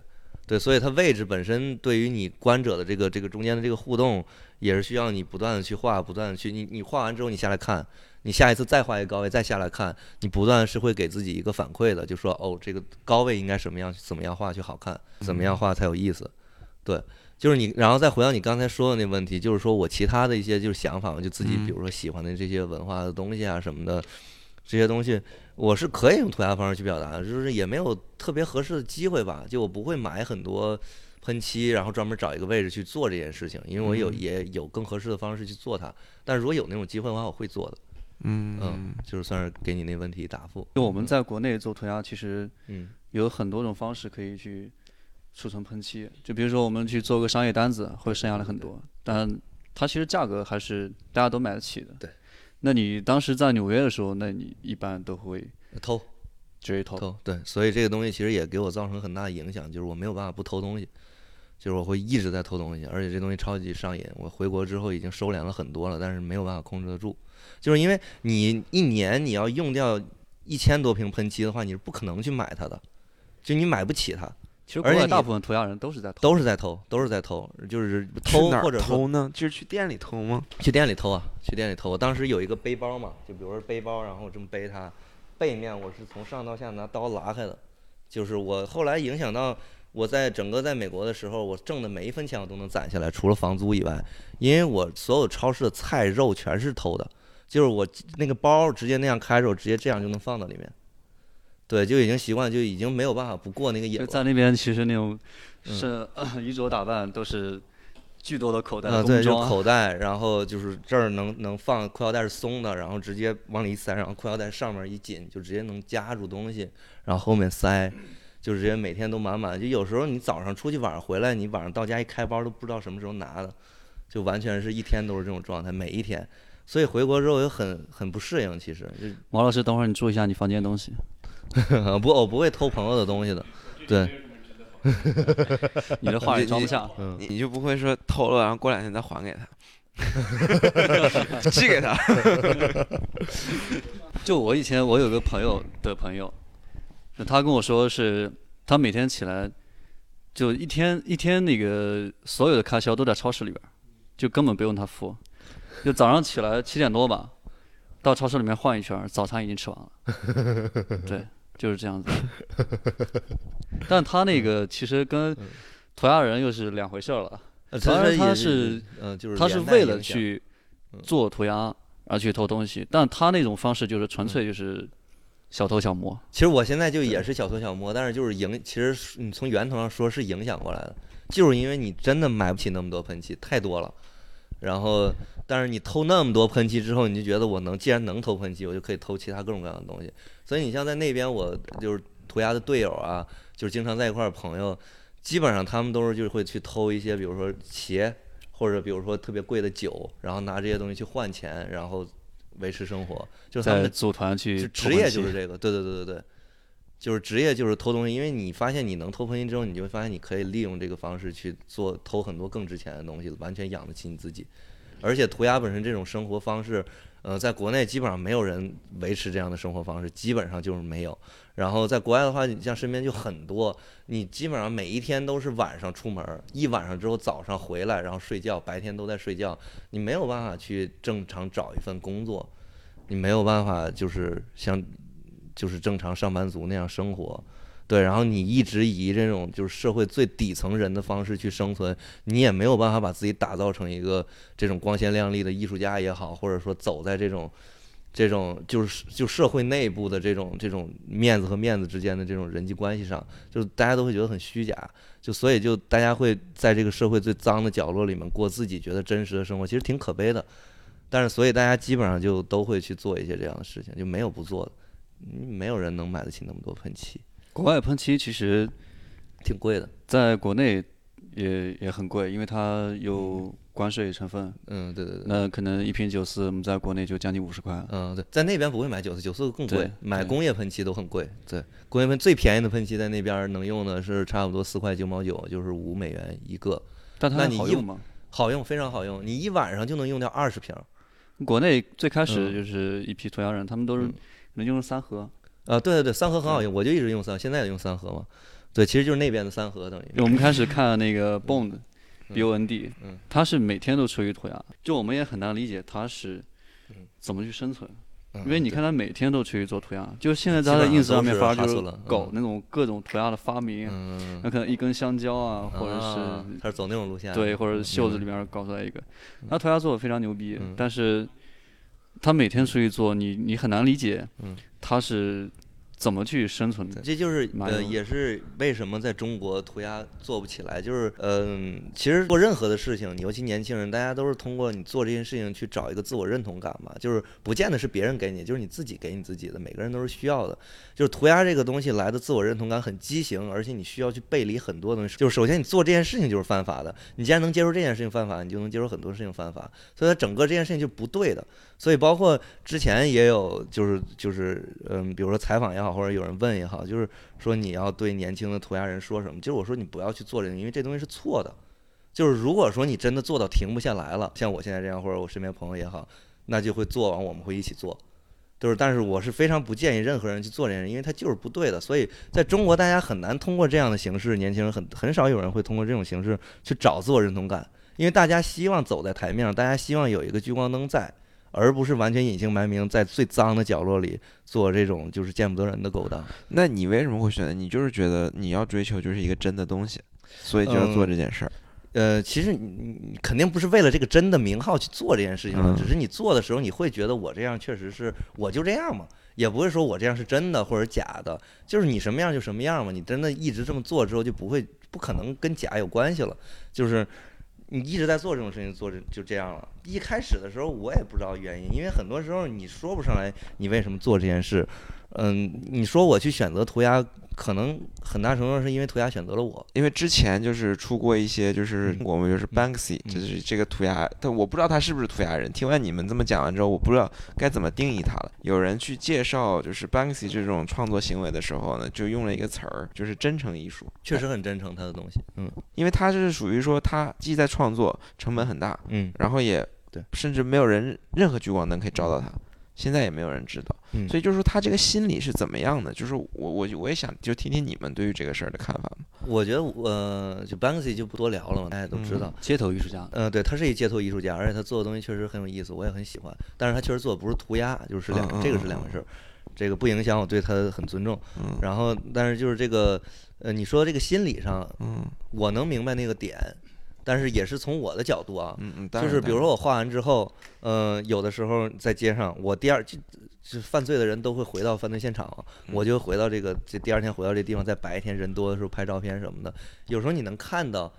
对，所以它位置本身对于你观者的这个这个中间的这个互动，也是需要你不断的去画，不断的去你你画完之后你下来看，你下一次再画一个高位再下来看，你不断是会给自己一个反馈的，就说哦这个高位应该什么样怎么样画去好看，怎么样画才有意思。对，就是你然后再回到你刚才说的那问题，就是说我其他的一些就是想法，就自己比如说喜欢的这些文化的东西啊什么的。这些东西我是可以用涂鸦方式去表达的，就是也没有特别合适的机会吧。就我不会买很多喷漆，然后专门找一个位置去做这件事情，因为我有也有更合适的方式去做它。但如果有那种机会的话，我会做的。嗯嗯，就是算是给你那问题答复。就我们在国内做涂鸦，其实嗯有很多种方式可以去储存喷漆。就比如说我们去做个商业单子，会剩下来很多，但它其实价格还是大家都买得起的。对。那你当时在纽约的时候，那你一般都会偷，直接偷。偷对，所以这个东西其实也给我造成很大的影响，就是我没有办法不偷东西，就是我会一直在偷东西，而且这东西超级上瘾。我回国之后已经收敛了很多了，但是没有办法控制得住，就是因为你一年你要用掉一千多瓶喷漆的话，你是不可能去买它的，就你买不起它。其实国外大部分涂鸦人都是在偷，都是在偷，都是在偷，就是偷或者偷呢？就是去店里偷吗？去店里偷啊，去店里偷。我当时有一个背包嘛，就比如说背包，然后我这么背它，背面我是从上到下拿刀拉开的。就是我后来影响到我在整个在美国的时候，我挣的每一分钱我都能攒下来，除了房租以外，因为我所有超市的菜肉全是偷的。就是我那个包直接那样开着，我直接这样就能放到里面。对，就已经习惯，就已经没有办法不过那个瘾。在那边其实那种是 衣着打扮都是巨多的口袋，啊，对，就口袋，然后就是这儿能能放裤腰带是松的，然后直接往里一塞，然后裤腰带上面一紧，就直接能夹住东西，然后后面塞，就直接每天都满满。就有时候你早上出去，晚上回来，你晚上到家一开包都不知道什么时候拿的，就完全是一天都是这种状态，每一天。所以回国之后也很很不适应，其实。毛老师，等会儿你注意一下你房间东西。不，我不会偷朋友的东西的，对。你的话也装不下，你你就不会说偷了，然后过两天再还给他，寄给他。就我以前我有个朋友的朋友，他跟我说是，他每天起来，就一天一天那个所有的开销都在超市里边，就根本不用他付，就早上起来七点多吧，到超市里面晃一圈，早餐已经吃完了，对。就是这样子，但他那个其实跟涂鸦人又是两回事了。当然他是，嗯，就是他是为了去做涂鸦而去偷东西，但他那种方式就是纯粹就是小偷小摸。其实我现在就也是小偷小摸，但是就是影，其实你从源头上说是影响过来的，就是因为你真的买不起那么多喷漆，太多了。然后，但是你偷那么多喷漆之后，你就觉得我能，既然能偷喷漆，我就可以偷其他各种各样的东西。所以你像在那边，我就是涂鸦的队友啊，就是经常在一块儿朋友，基本上他们都是就是会去偷一些，比如说鞋，或者比如说特别贵的酒，然后拿这些东西去换钱，然后维持生活。就是他们组团去职业就是这个，对对对对对，就是职业就是偷东西，因为你发现你能偷喷漆之后，你就会发现你可以利用这个方式去做偷很多更值钱的东西，完全养得起你自己。而且涂鸦本身这种生活方式。呃，在国内基本上没有人维持这样的生活方式，基本上就是没有。然后在国外的话，你像身边就很多，你基本上每一天都是晚上出门，一晚上之后早上回来，然后睡觉，白天都在睡觉，你没有办法去正常找一份工作，你没有办法就是像就是正常上班族那样生活。对，然后你一直以这种就是社会最底层人的方式去生存，你也没有办法把自己打造成一个这种光鲜亮丽的艺术家也好，或者说走在这种这种就是就社会内部的这种这种面子和面子之间的这种人际关系上，就大家都会觉得很虚假，就所以就大家会在这个社会最脏的角落里面过自己觉得真实的生活，其实挺可悲的。但是所以大家基本上就都会去做一些这样的事情，就没有不做的，没有人能买得起那么多喷漆。国外喷漆其实挺贵的，在国内也也很贵，因为它有关税成分。嗯，对对对。那可能一瓶九四，我们在国内就将近五十块。嗯，对，在那边不会买九四，九四更贵，买工业喷漆都很贵。对，工业喷最便宜的喷漆在那边能用的是差不多四块九毛九，就是五美元一个。但它好用吗？好用，非常好用，你一晚上就能用掉二十瓶。国内最开始就是一批涂鸦人，他们都是能用三盒。啊，对对对，三盒很好用，我就一直用三，现在也用三盒嘛。对，其实就是那边的三盒等于。我们开始看那个 Bond，B O N D，他是每天都出于涂鸦，就我们也很难理解他是怎么去生存，因为你看他每天都出去做涂鸦，就现在他在 ins 上面发就是搞那种各种涂鸦的发明，那可能一根香蕉啊，或者是他是走那种路线，对，或者袖子里面搞出来一个，他涂鸦做的非常牛逼，但是他每天出去做，你你很难理解。他是怎么去生存的？这就是呃，也是为什么在中国涂鸦做不起来。就是嗯，其实做任何的事情，尤其年轻人，大家都是通过你做这件事情去找一个自我认同感嘛。就是不见得是别人给你，就是你自己给你自己的。每个人都是需要的。就是涂鸦这个东西来的自我认同感很畸形，而且你需要去背离很多东西。就是首先你做这件事情就是犯法的，你既然能接受这件事情犯法，你就能接受很多事情犯法。所以它整个这件事情就不对的。所以包括之前也有就是就是嗯，比如说采访也好。或者有人问也好，就是说你要对年轻的涂鸦人说什么？就是我说你不要去做这个，因为这东西是错的。就是如果说你真的做到停不下来了，像我现在这样，或者我身边朋友也好，那就会做完，我们会一起做。就是，但是我是非常不建议任何人去做这件事，因为它就是不对的。所以在中国，大家很难通过这样的形式，年轻人很很少有人会通过这种形式去找自我认同感，因为大家希望走在台面上，大家希望有一个聚光灯在。而不是完全隐姓埋名，在最脏的角落里做这种就是见不得人的勾当。那你为什么会选择？你就是觉得你要追求就是一个真的东西，所以就要做这件事儿。呃，其实你你肯定不是为了这个真的名号去做这件事情的，只是你做的时候你会觉得我这样确实是我就这样嘛，也不会说我这样是真的或者假的，就是你什么样就什么样嘛。你真的一直这么做之后就不会不可能跟假有关系了，就是你一直在做这种事情，做着就这样了。一开始的时候我也不知道原因，因为很多时候你说不上来你为什么做这件事。嗯，你说我去选择涂鸦。可能很大程度上是因为涂鸦选择了我，因为之前就是出过一些，就是我们就是 Banksy，就是这个涂鸦，但我不知道他是不是涂鸦人。听完你们这么讲完之后，我不知道该怎么定义他了。有人去介绍就是 Banksy 这种创作行为的时候呢，就用了一个词儿，就是真诚艺术，确实很真诚他的东西，嗯，因为他是属于说他既在创作成本很大，嗯，然后也对，甚至没有人任何聚光灯可以照到他。现在也没有人知道，所以就是说他这个心理是怎么样的？就是我我我也想就听听你们对于这个事儿的看法嘛。我觉得呃，就 Banksy 就不多聊了嘛，大家都知道，街头艺术家。嗯，对他是一街头艺术家，而且他做的东西确实很有意思，我也很喜欢。但是他确实做的不是涂鸦，就是两这个是两回事儿，这个不影响我对他很尊重。然后，但是就是这个呃，你说这个心理上，嗯，我能明白那个点。但是也是从我的角度啊，嗯嗯，就是比如说我画完之后，嗯，有的时候在街上，我第二就就犯罪的人都会回到犯罪现场，我就回到这个这第二天回到这地方，在白天人多的时候拍照片什么的。有时候你能看到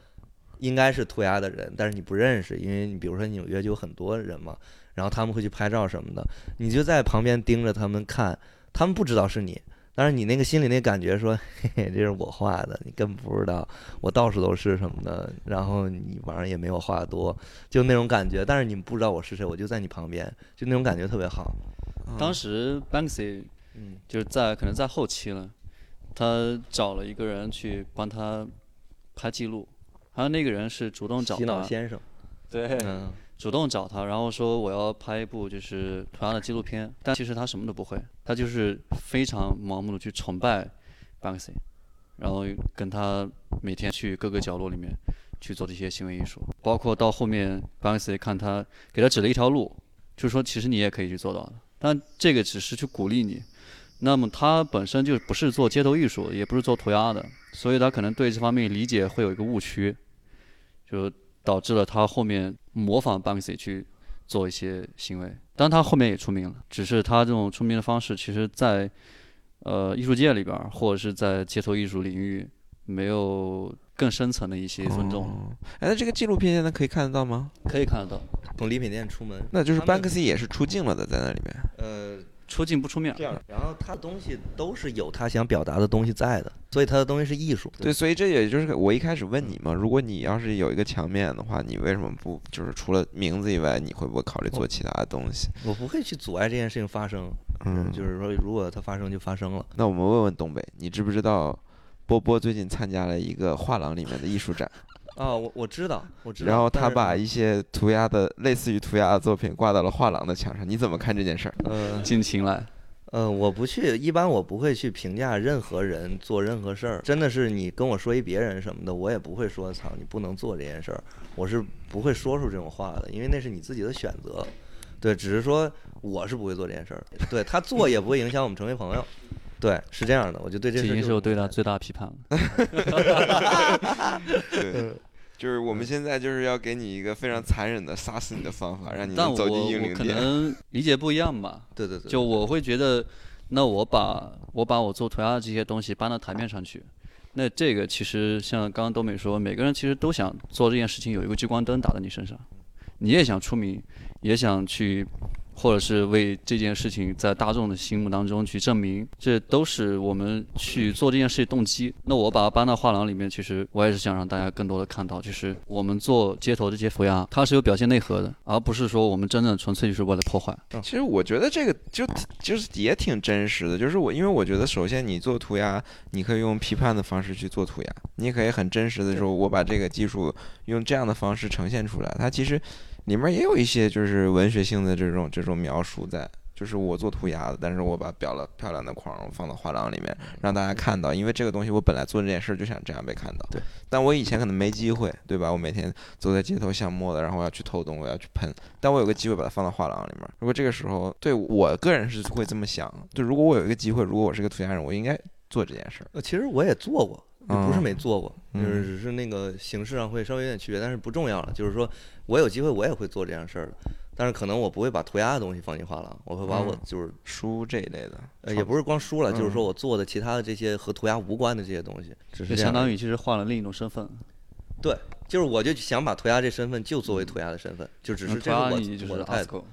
应该是涂鸦的人，但是你不认识，因为你比如说纽约就有很多人嘛，然后他们会去拍照什么的，你就在旁边盯着他们看，他们不知道是你。但是你那个心里那感觉说，嘿嘿，这是我画的，你根本不知道我到处都是什么的，然后你晚上也没我画的多，就那种感觉。但是你们不知道我是谁，我就在你旁边，就那种感觉特别好。当时 Banksy，嗯，就是在可能在后期了，他找了一个人去帮他拍记录，还有那个人是主动找他。洗脑先生。对。嗯。主动找他，然后说我要拍一部就是涂鸦的纪录片，但其实他什么都不会，他就是非常盲目的去崇拜 Banksy，然后跟他每天去各个角落里面去做这些行为艺术，包括到后面 Banksy 看他给他指了一条路，就是说其实你也可以去做到的，但这个只是去鼓励你，那么他本身就不是做街头艺术，也不是做涂鸦的，所以他可能对这方面理解会有一个误区，就。导致了他后面模仿 Banksy 去做一些行为，但他后面也出名了，只是他这种出名的方式，其实，在呃艺术界里边或者是在街头艺术领域，没有更深层的一些尊重。哎，那这个纪录片现在可以看得到吗？可以看得到，从礼品店出门，那就是 Banksy 也是出镜了的，在那里面。呃。出镜不出面，这样。然后他东西都是有他想表达的东西在的，所以他的东西是艺术。对，所以这也就是我一开始问你嘛，如果你要是有一个墙面的话，你为什么不就是除了名字以外，你会不会考虑做其他的东西？我不会去阻碍这件事情发生。嗯，就是说，如果它发生就发生了。那我们问问东北，你知不知道波波最近参加了一个画廊里面的艺术展？啊，我我知道，我知道。然后他把一些涂鸦的类似于涂鸦的作品挂到了画廊的墙上，你怎么看这件事儿？嗯，尽情来。嗯，我不去，一般我不会去评价任何人做任何事儿。真的是你跟我说一别人什么的，我也不会说操你不能做这件事儿，我是不会说出这种话的，因为那是你自己的选择。对，只是说我是不会做这件事儿。对他做也不会影响我们成为朋友。对，是这样的，我就对这事。已经是我对他最大的批判了。对。就是我们现在就是要给你一个非常残忍的杀死你的方法，让你能走进英灵殿。可能 理解不一样吧？对对对。就我会觉得，那我把我把我做涂鸦的这些东西搬到台面上去，那这个其实像刚刚东美说，每个人其实都想做这件事情，有一个聚光灯打在你身上，你也想出名，也想去。或者是为这件事情在大众的心目当中去证明，这都是我们去做这件事的动机。那我把它搬到画廊里面，其实我也是想让大家更多的看到，就是我们做街头这些涂鸦，它是有表现内核的，而不是说我们真的纯粹就是为了破坏。其实我觉得这个就就是也挺真实的，就是我因为我觉得首先你做涂鸦，你可以用批判的方式去做涂鸦，你可以很真实的说，我把这个技术用这样的方式呈现出来，它其实。里面也有一些就是文学性的这种这种描述在，就是我做涂鸦的，但是我把裱了漂亮的框放到画廊里面，让大家看到，因为这个东西我本来做这件事就想这样被看到。对。但我以前可能没机会，对吧？我每天走在街头巷陌的，然后我要去偷东，我要去喷，但我有个机会把它放到画廊里面。如果这个时候，对我个人是会这么想，就如果我有一个机会，如果我是个涂鸦人，我应该做这件事。呃，其实我也做过。不是嗯。没做过，就是嗯。只是那个形式上会稍微有点区别，但是不重要了。就是说我有机会我也会做这样事儿的，但是可能我不会把涂鸦的东西放进画廊，我会把我嗯。就是书这一类的，呃也不是光书了，就是嗯。说我做的其他的这些和涂鸦无关的这些东西，只是相当于其实换了另一种身份。对，就是我就想把涂鸦这身份就作为涂鸦的身份，就只是这个我的态度。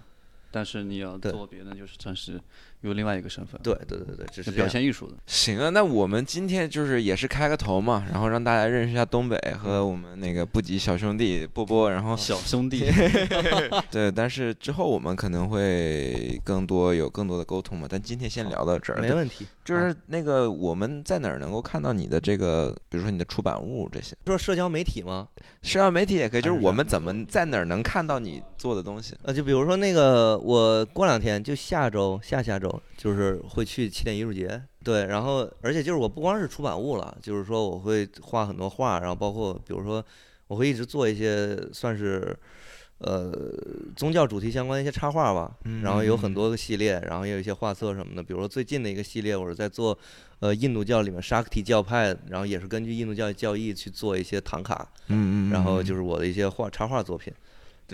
但是你要做别的，就是正是有另外一个身份，对对对对，这是表现艺术的。行啊，那我们今天就是也是开个头嘛，然后让大家认识一下东北和我们那个布吉小兄弟波波，然后小兄弟 对，但是之后我们可能会更多有更多的沟通嘛，但今天先聊到这儿。没问题。就是那个我们在哪儿能够看到你的这个，比如说你的出版物这些，说社交媒体吗？社交媒体也可以，就是我们怎么在哪儿能看到你做的东西？呃，就比如说那个，我过两天就下周、下下周，就是会去起点艺术节。对，然后而且就是我不光是出版物了，就是说我会画很多画，然后包括比如说我会一直做一些算是呃宗教主题相关的一些插画吧。然后有很多个系列，然后也有一些画册什么的。比如说最近的一个系列，我是在做呃印度教里面沙克提教派，然后也是根据印度教教义去做一些唐卡，嗯嗯，然后就是是我的一些画插画作品。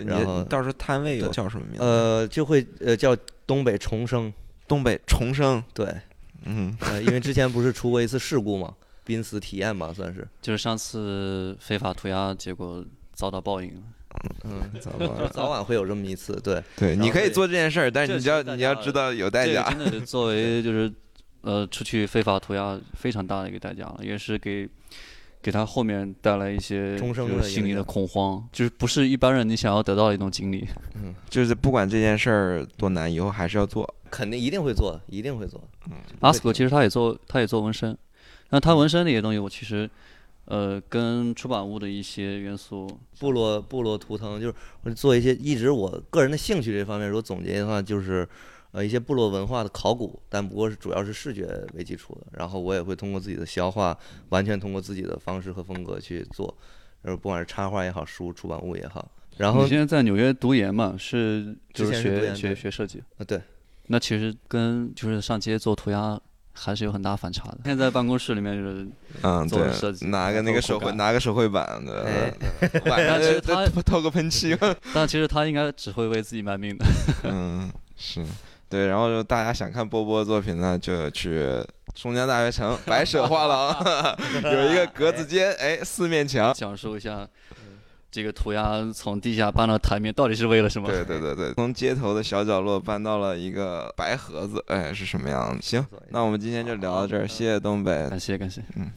然后到时候摊位有叫什么名字？呃，就会呃叫东北重生，东北重生。对，嗯，呃，因为之前不是出过一次事故嘛，濒死体验吧，算是，就是上次非法涂鸦，结果遭到报应了。嗯，早晚会有这么一次，对，对，你可以做这件事儿，但是你要你要知道有代价。真的是作为就是呃出去非法涂鸦非常大的一个代价了，也是给给他后面带来一些终生就的心理的恐慌，就是不是一般人你想要得到的一种经历。嗯就是不管这件事儿多难，以后还是要做。肯定一定会做，一定会做。嗯阿斯克其实他也做他也做纹身，那他纹身那些东西我其实呃跟出版物的一些元素部落部落图腾，就是我做一些一直我个人的兴趣这方面，如果总结的话，就是呃一些部落文化的考古，但不过是主要是视觉为基础的。然后我也会通过自己的消化，完全通过自己的方式和风格去做，呃不管是插画也好，书出版物也好。然后你现在在纽约读研嘛，是就是学学学设计，啊对，那其实跟就是上街做涂鸦还是有很大反差的。现在在办公室里面就是嗯，做设计，拿个那个手绘，拿个手绘板的哎，晚上但其实 他透透个喷漆。但其实他应该只会为自己卖命的。嗯，是对。然后就大家想看波波的作品呢，就去松江大学城 白舍画廊，有一个格子间，哎，四面墙。享受一下这个涂鸦从地下搬到台面到底是为了什么？对对对对，从街头的小角落搬到了一个白盒子，哎，是什么样的？行，那我们今天就聊到这儿，谢谢东北，感谢感谢。嗯。